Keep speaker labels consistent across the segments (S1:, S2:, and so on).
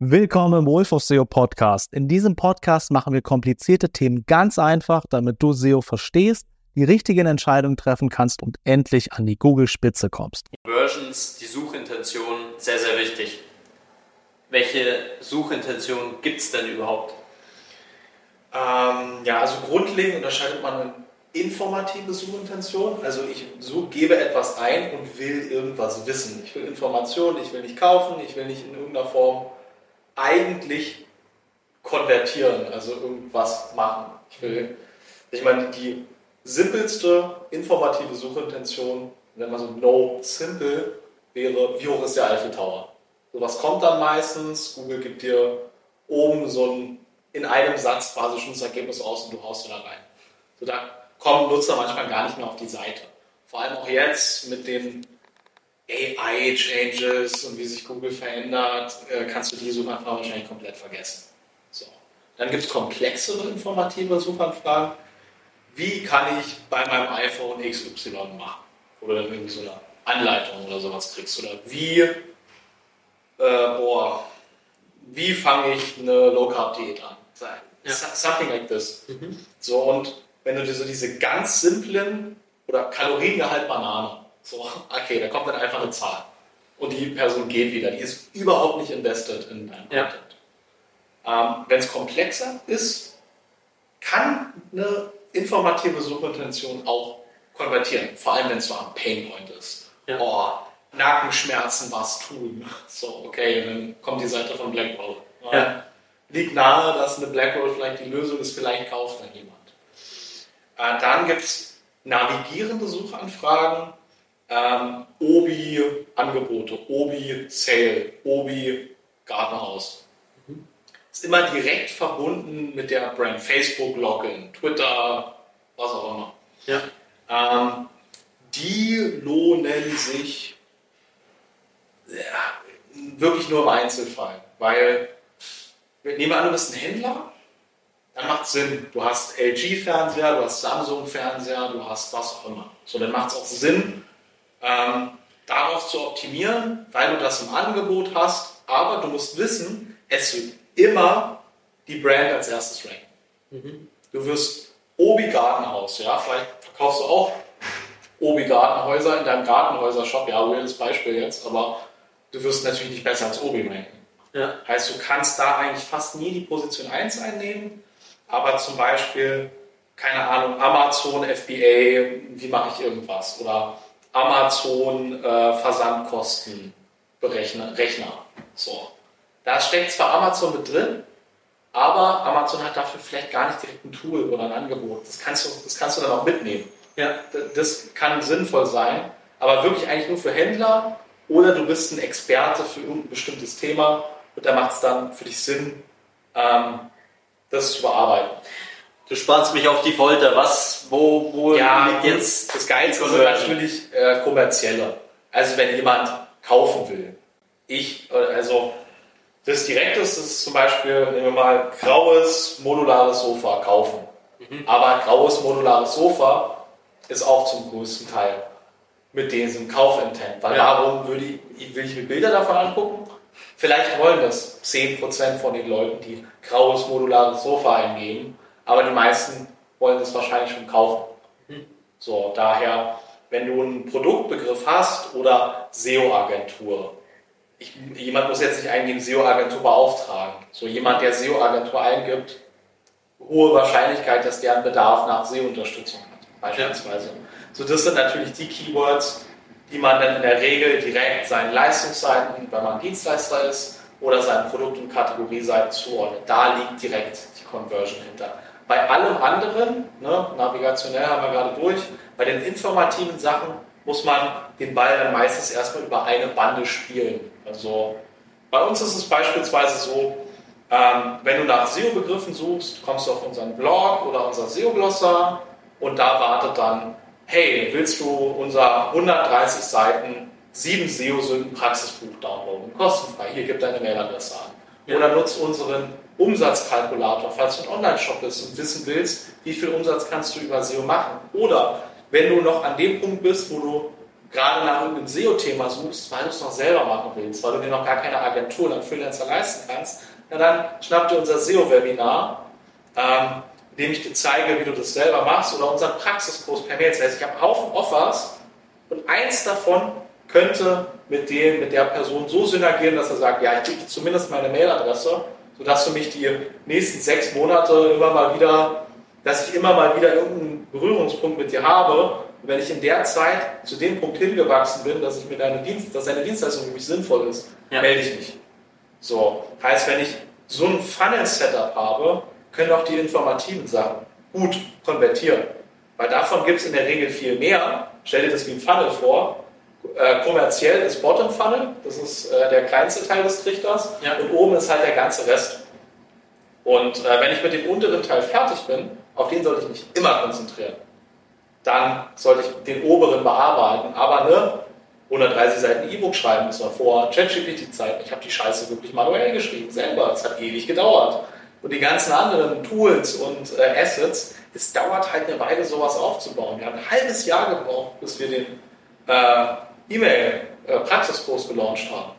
S1: Willkommen im Wolf of SEO Podcast. In diesem Podcast machen wir komplizierte Themen ganz einfach, damit du SEO verstehst, die richtigen Entscheidungen treffen kannst und endlich an die Google-Spitze kommst.
S2: Versions, die Suchintention, sehr, sehr wichtig. Welche Suchintention gibt es denn überhaupt?
S3: Ähm, ja, also grundlegend unterscheidet man eine informative Suchintention. Also ich such, gebe etwas ein und will irgendwas wissen. Ich will Informationen, ich will nicht kaufen, ich will nicht in irgendeiner Form eigentlich konvertieren, also irgendwas machen. Ich will, ich meine, die simpelste informative Suchintention, wenn man so no simple wäre, wie hoch ist der Eiffel Tower? So was kommt dann meistens, Google gibt dir oben so ein, in einem Satz quasi schon das Ergebnis aus und du haust da rein. So, da kommen Nutzer manchmal gar nicht mehr auf die Seite. Vor allem auch jetzt mit den AI-Changes und wie sich Google verändert, äh, kannst du die Suchanfragen wahrscheinlich komplett vergessen. So. Dann gibt es komplexere informative Suchanfragen. Wie kann ich bei meinem iPhone XY machen? Oder dann irgendwie so eine Anleitung oder sowas kriegst. Oder wie, äh, boah, wie fange ich eine Low-Carb-Diät an? Ja. Something like this. Mhm. So, und wenn du dir so diese ganz simplen oder Kaloriengehalt Banane, so, okay, da kommt dann einfach eine Zahl. Und die Person geht wieder. Die ist überhaupt nicht invested in dein ja. Content. Ähm, wenn es komplexer ist, kann eine informative Suchintention auch konvertieren. Vor allem, wenn es so am Painpoint ist. Ja. Oh, Nackenschmerzen, was tun? So, okay, dann kommt die Seite von Blackroll. Ja. Liegt nahe, dass eine Blackroll vielleicht die Lösung ist, vielleicht kauft dann jemand. Äh, dann gibt es navigierende Suchanfragen ähm, Obi-Angebote, Obi-Sale, Obi-Gartenhaus. Mhm. Ist immer direkt verbunden mit der Brand Facebook, Login, Twitter, was auch immer. Ja. Ähm, die lohnen sich ja, wirklich nur im Einzelfall, weil nehmen wir an, du bist ein Händler, dann macht es Sinn. Du hast LG-Fernseher, du hast Samsung-Fernseher, du hast was auch immer. So, dann macht es auch Sinn, ähm, darauf zu optimieren, weil du das im Angebot hast. Aber du musst wissen, es wird immer die Brand als erstes ranken. Mhm. Du wirst Obi Gartenhaus, ja, vielleicht verkaufst du auch Obi Gartenhäuser in deinem Gartenhäuser-Shop, ja, weirdes Beispiel jetzt, aber du wirst natürlich nicht besser als Obi ranken. Ja. Heißt, du kannst da eigentlich fast nie die Position 1 einnehmen, aber zum Beispiel, keine Ahnung, Amazon FBA, wie mache ich irgendwas? Oder Amazon äh, Versandkosten Berechner, Rechner. So. Da steckt zwar Amazon mit drin, aber Amazon hat dafür vielleicht gar nicht direkt ein Tool oder ein Angebot. Das kannst du, das kannst du dann auch mitnehmen. Ja. Das kann sinnvoll sein, aber wirklich eigentlich nur für Händler oder du bist ein Experte für irgendein bestimmtes Thema und da macht es dann für dich Sinn, ähm, das zu bearbeiten.
S2: Du sparst mich auf die Folter. Was, wo, wo
S3: ja, liegt jetzt das Geilste sind natürlich äh, kommerzielle. Also wenn jemand kaufen will. Ich, also das Direkteste ist zum Beispiel, nehmen wir mal graues modulares Sofa kaufen. Mhm. Aber graues modulares Sofa ist auch zum größten Teil mit diesem Kaufintent. Weil ja. warum würde ich, will ich mir Bilder davon angucken? Vielleicht wollen das 10% von den Leuten, die graues modulares Sofa eingeben aber die meisten wollen das wahrscheinlich schon kaufen. Mhm. So, daher, wenn du einen Produktbegriff hast oder SEO-Agentur, jemand muss jetzt nicht eingeben, SEO-Agentur beauftragen. So jemand, der SEO-Agentur eingibt, hohe Wahrscheinlichkeit, dass der einen Bedarf nach SEO-Unterstützung hat, beispielsweise. So, das sind natürlich die Keywords, die man dann in der Regel direkt seinen Leistungsseiten, wenn man Dienstleister ist, oder seinen Produkt- und Kategorieseiten zuordnet. Da liegt direkt die Conversion hinter. Bei allem anderen, ne, navigationell haben wir gerade durch, bei den informativen Sachen muss man den Ball dann meistens erstmal über eine Bande spielen. Also bei uns ist es beispielsweise so, ähm, wenn du nach SEO-Begriffen suchst, kommst du auf unseren Blog oder unser SEO-Glossar und da wartet dann, hey, willst du unser 130 Seiten 7 SEO-Sünden-Praxisbuch downloaden? Kostenfrei. Hier gibt deine Mailadresse an. Oder nutzt unseren Umsatzkalkulator, falls du ein Online-Shop bist und wissen willst, wie viel Umsatz kannst du über SEO machen. Oder wenn du noch an dem Punkt bist, wo du gerade nach irgendeinem SEO-Thema suchst, weil du es noch selber machen willst, weil du dir noch gar keine Agentur oder einen Freelancer leisten kannst, na dann schnapp dir unser SEO-Webinar, ähm, in dem ich dir zeige, wie du das selber machst, oder unseren Praxiskurs per Mail. Das heißt, ich habe einen Haufen Offers und eins davon könnte mit, dem, mit der Person so synergieren, dass er sagt, ja, ich gebe dir zumindest meine Mailadresse, sodass du mich die nächsten sechs Monate immer mal wieder, dass ich immer mal wieder irgendeinen Berührungspunkt mit dir habe und wenn ich in der Zeit zu dem Punkt hingewachsen bin, dass, ich mir deine Dienst, dass deine Dienstleistung für mich sinnvoll ist, ja. melde ich mich. So, heißt, wenn ich so ein Funnel-Setup habe, können auch die informativen Sachen gut konvertieren. Weil davon gibt es in der Regel viel mehr. Stell dir das wie ein Funnel vor. Äh, kommerziell ist Bottom Funnel, das ist äh, der kleinste Teil des Trichters. Ja. Und oben ist halt der ganze Rest. Und äh, wenn ich mit dem unteren Teil fertig bin, auf den sollte ich mich immer konzentrieren dann sollte ich den oberen bearbeiten. Aber ne, 130 Seiten E-Book schreiben, das war vor ChatGPT-Zeiten. Ich habe die Scheiße wirklich manuell geschrieben, selber. Es hat ewig gedauert. Und die ganzen anderen Tools und äh, Assets, es dauert halt eine Weile, sowas aufzubauen. Wir haben ein halbes Jahr gebraucht, bis wir den äh, E-Mail-Praxiskurs äh, gelauncht haben.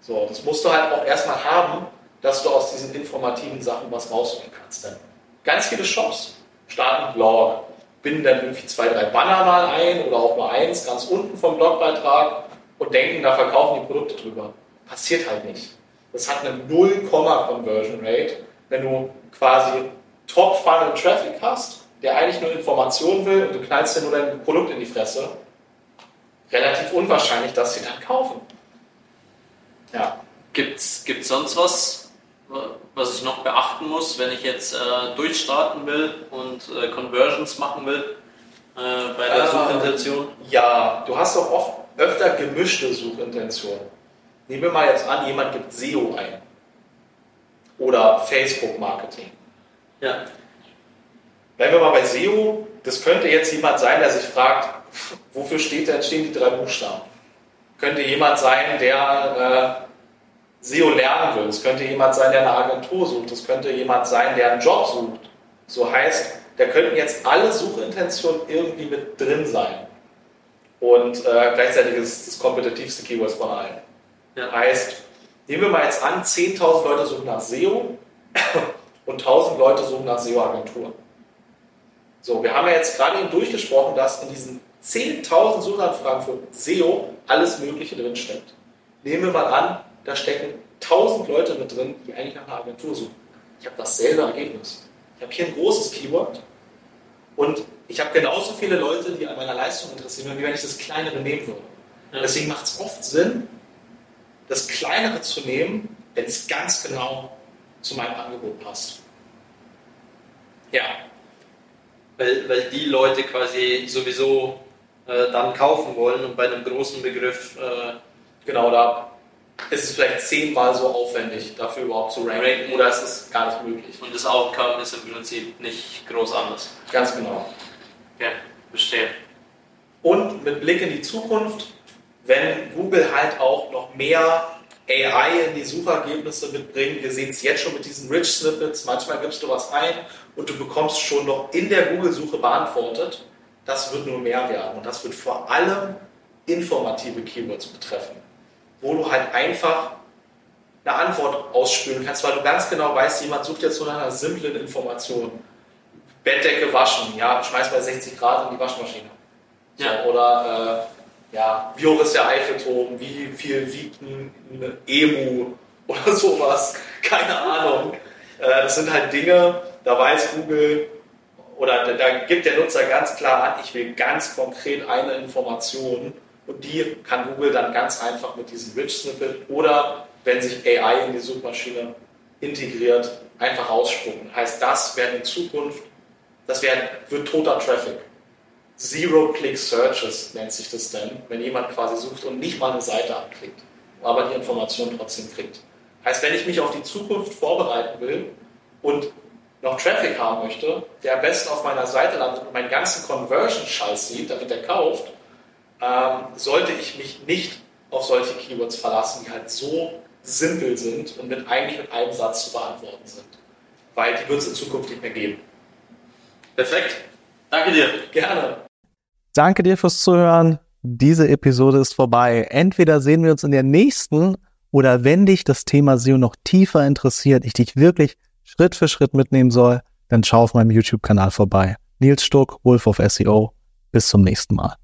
S3: So, das musst du halt auch erstmal haben, dass du aus diesen informativen Sachen was rausholen kannst. Denn ganz viele Shops starten Blog, binden dann irgendwie zwei, drei Banner mal ein oder auch nur eins ganz unten vom Blogbeitrag und denken, da verkaufen die Produkte drüber. Passiert halt nicht. Das hat eine 0, Conversion Rate, wenn du quasi Top-Funnel Traffic hast, der eigentlich nur Informationen will und du knallst dir nur dein Produkt in die Fresse. Relativ unwahrscheinlich, dass sie dann kaufen.
S2: Ja. Gibt es sonst was, was ich noch beachten muss, wenn ich jetzt äh, durchstarten will und äh, Conversions machen will äh, bei der äh, Suchintention?
S3: Ja, du hast doch oft öfter gemischte Suchintentionen. Nehmen wir mal jetzt an, jemand gibt SEO ein oder Facebook-Marketing. Ja. Wenn wir mal bei SEO, das könnte jetzt jemand sein, der sich fragt, wofür steht denn, stehen die drei Buchstaben? Könnte jemand sein, der äh, SEO lernen will. Es könnte jemand sein, der eine Agentur sucht. Es könnte jemand sein, der einen Job sucht. So heißt, da könnten jetzt alle Suchintentionen irgendwie mit drin sein. Und äh, gleichzeitig ist es das kompetitivste Keyword von allen. Ja. Heißt, nehmen wir mal jetzt an, 10.000 Leute suchen nach SEO und 1.000 Leute suchen nach SEO-Agenturen. So, wir haben ja jetzt gerade eben durchgesprochen, dass in diesen 10.000 Suchanfragen für SEO alles Mögliche drinsteckt. Nehmen wir mal an, da stecken tausend Leute mit drin, die eigentlich nach einer Agentur suchen. Ich habe dasselbe Ergebnis. Ich habe hier ein großes Keyword und ich habe genauso viele Leute, die an meiner Leistung interessieren, wie wenn ich das kleinere nehmen würde. Ja. Deswegen macht es oft Sinn, das kleinere zu nehmen, wenn es ganz genau zu meinem Angebot passt.
S2: Ja. Weil, weil die Leute quasi sowieso äh, dann kaufen wollen und bei einem großen Begriff. Äh,
S3: genau, da ist es vielleicht zehnmal so aufwendig, dafür überhaupt zu ranken, ranken. oder ist es gar nicht möglich.
S2: Und das Outcome ist im Prinzip nicht groß anders.
S3: Ganz genau.
S2: Ja, verstehe.
S3: Und mit Blick in die Zukunft, wenn Google halt auch noch mehr AI in die Suchergebnisse mitbringt, wir sehen es jetzt schon mit diesen Rich Snippets, manchmal gibst du was ein und du bekommst schon noch in der Google-Suche beantwortet, das wird nur mehr werden und das wird vor allem informative Keywords betreffen wo du halt einfach eine Antwort ausspülen kannst, weil du ganz genau weißt, jemand sucht jetzt so nach einer simplen Information. Bettdecke waschen, ja, schmeiß bei 60 Grad in die Waschmaschine. So, ja. Oder äh, ja, wie hoch ist der Eiffelturm, wie viel wiegt ein, Emu oder sowas, keine Ahnung. Äh, das sind halt Dinge, da weiß Google oder da, gibt der Nutzer ganz klar an, ich will ganz konkret eine Information und die kann Google dann ganz einfach mit diesem Rich Snippet oder wenn sich AI in die Suchmaschine integriert, einfach ausspucken. Heißt, das werden in Zukunft, das werden, wird toter Traffic. Zero-Click-Searches nennt sich das denn, wenn jemand quasi sucht und nicht mal eine Seite anklickt, aber die Information trotzdem kriegt. Heißt, wenn ich mich auf die Zukunft vorbereiten will und noch Traffic haben möchte, der am besten auf meiner Seite landet und meinen ganzen Conversion-Scheiß sieht, damit er kauft, ähm, sollte ich mich nicht auf solche Keywords verlassen, die halt so simpel sind und mit eigentlich mit einem Satz zu beantworten sind. Weil die wird es in Zukunft nicht mehr geben.
S2: Perfekt. Danke dir.
S3: Gerne.
S1: Danke dir fürs Zuhören.
S3: diese Episode ist vorbei. Entweder sehen wir uns in der nächsten oder wenn dich das Thema SEO noch tiefer interessiert, ich dich wirklich Schritt für Schritt mitnehmen soll, dann schau auf meinem YouTube-Kanal vorbei. Nils Stuck, Wolf of SEO. Bis zum nächsten Mal.